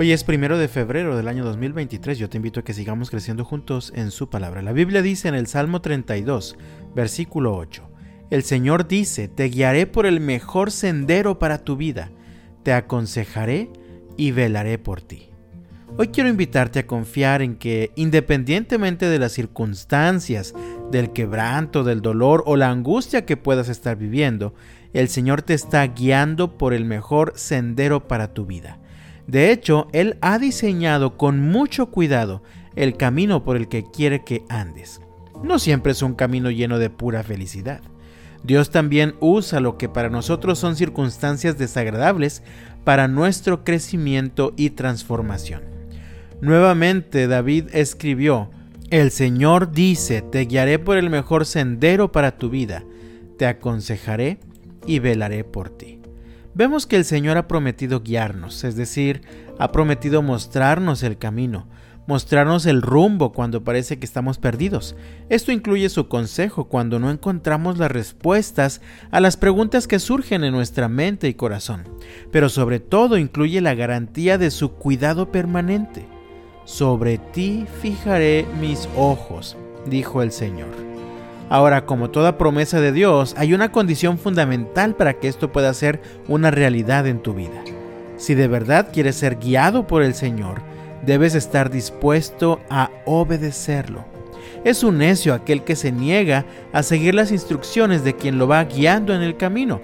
Hoy es primero de febrero del año 2023. Yo te invito a que sigamos creciendo juntos en su palabra. La Biblia dice en el Salmo 32, versículo 8: El Señor dice: Te guiaré por el mejor sendero para tu vida, te aconsejaré y velaré por ti. Hoy quiero invitarte a confiar en que, independientemente de las circunstancias, del quebranto, del dolor o la angustia que puedas estar viviendo, el Señor te está guiando por el mejor sendero para tu vida. De hecho, Él ha diseñado con mucho cuidado el camino por el que quiere que andes. No siempre es un camino lleno de pura felicidad. Dios también usa lo que para nosotros son circunstancias desagradables para nuestro crecimiento y transformación. Nuevamente David escribió, El Señor dice, te guiaré por el mejor sendero para tu vida, te aconsejaré y velaré por ti vemos que el Señor ha prometido guiarnos, es decir, ha prometido mostrarnos el camino, mostrarnos el rumbo cuando parece que estamos perdidos. Esto incluye su consejo cuando no encontramos las respuestas a las preguntas que surgen en nuestra mente y corazón, pero sobre todo incluye la garantía de su cuidado permanente. Sobre ti fijaré mis ojos, dijo el Señor. Ahora, como toda promesa de Dios, hay una condición fundamental para que esto pueda ser una realidad en tu vida. Si de verdad quieres ser guiado por el Señor, debes estar dispuesto a obedecerlo. Es un necio aquel que se niega a seguir las instrucciones de quien lo va guiando en el camino.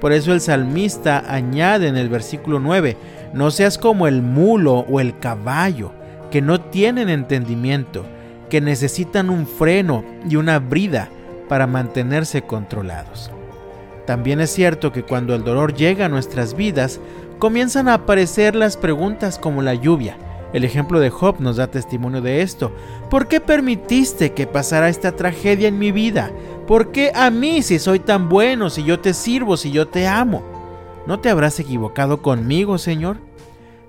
Por eso el salmista añade en el versículo 9, no seas como el mulo o el caballo, que no tienen entendimiento, que necesitan un freno y una brida para mantenerse controlados. También es cierto que cuando el dolor llega a nuestras vidas, comienzan a aparecer las preguntas como la lluvia. El ejemplo de Job nos da testimonio de esto. ¿Por qué permitiste que pasara esta tragedia en mi vida? ¿Por qué a mí si soy tan bueno, si yo te sirvo, si yo te amo? ¿No te habrás equivocado conmigo, Señor?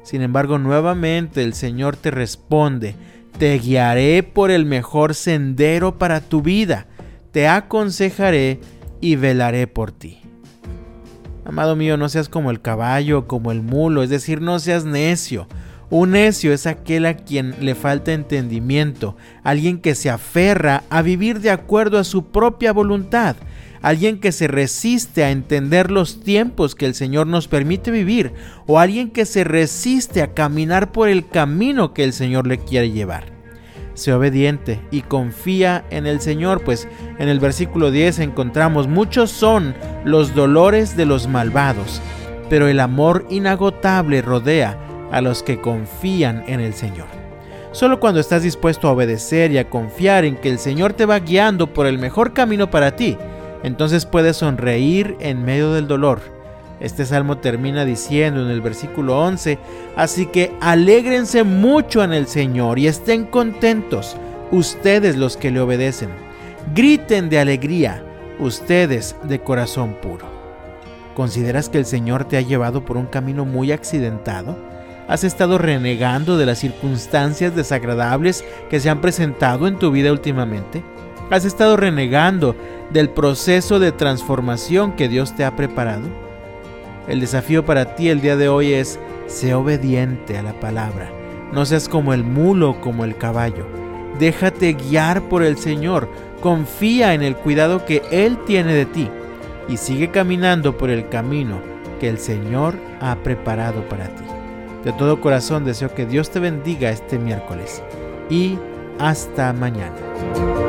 Sin embargo, nuevamente el Señor te responde, te guiaré por el mejor sendero para tu vida, te aconsejaré y velaré por ti. Amado mío, no seas como el caballo, como el mulo, es decir, no seas necio. Un necio es aquel a quien le falta entendimiento, alguien que se aferra a vivir de acuerdo a su propia voluntad, alguien que se resiste a entender los tiempos que el Señor nos permite vivir, o alguien que se resiste a caminar por el camino que el Señor le quiere llevar. Sé obediente y confía en el Señor, pues en el versículo 10 encontramos, muchos son los dolores de los malvados, pero el amor inagotable rodea a los que confían en el Señor. Solo cuando estás dispuesto a obedecer y a confiar en que el Señor te va guiando por el mejor camino para ti, entonces puedes sonreír en medio del dolor. Este salmo termina diciendo en el versículo 11, así que alégrense mucho en el Señor y estén contentos, ustedes los que le obedecen. Griten de alegría, ustedes de corazón puro. ¿Consideras que el Señor te ha llevado por un camino muy accidentado? ¿Has estado renegando de las circunstancias desagradables que se han presentado en tu vida últimamente? ¿Has estado renegando del proceso de transformación que Dios te ha preparado? El desafío para ti el día de hoy es, sé obediente a la palabra. No seas como el mulo, como el caballo. Déjate guiar por el Señor. Confía en el cuidado que Él tiene de ti y sigue caminando por el camino que el Señor ha preparado para ti. De todo corazón deseo que Dios te bendiga este miércoles y hasta mañana.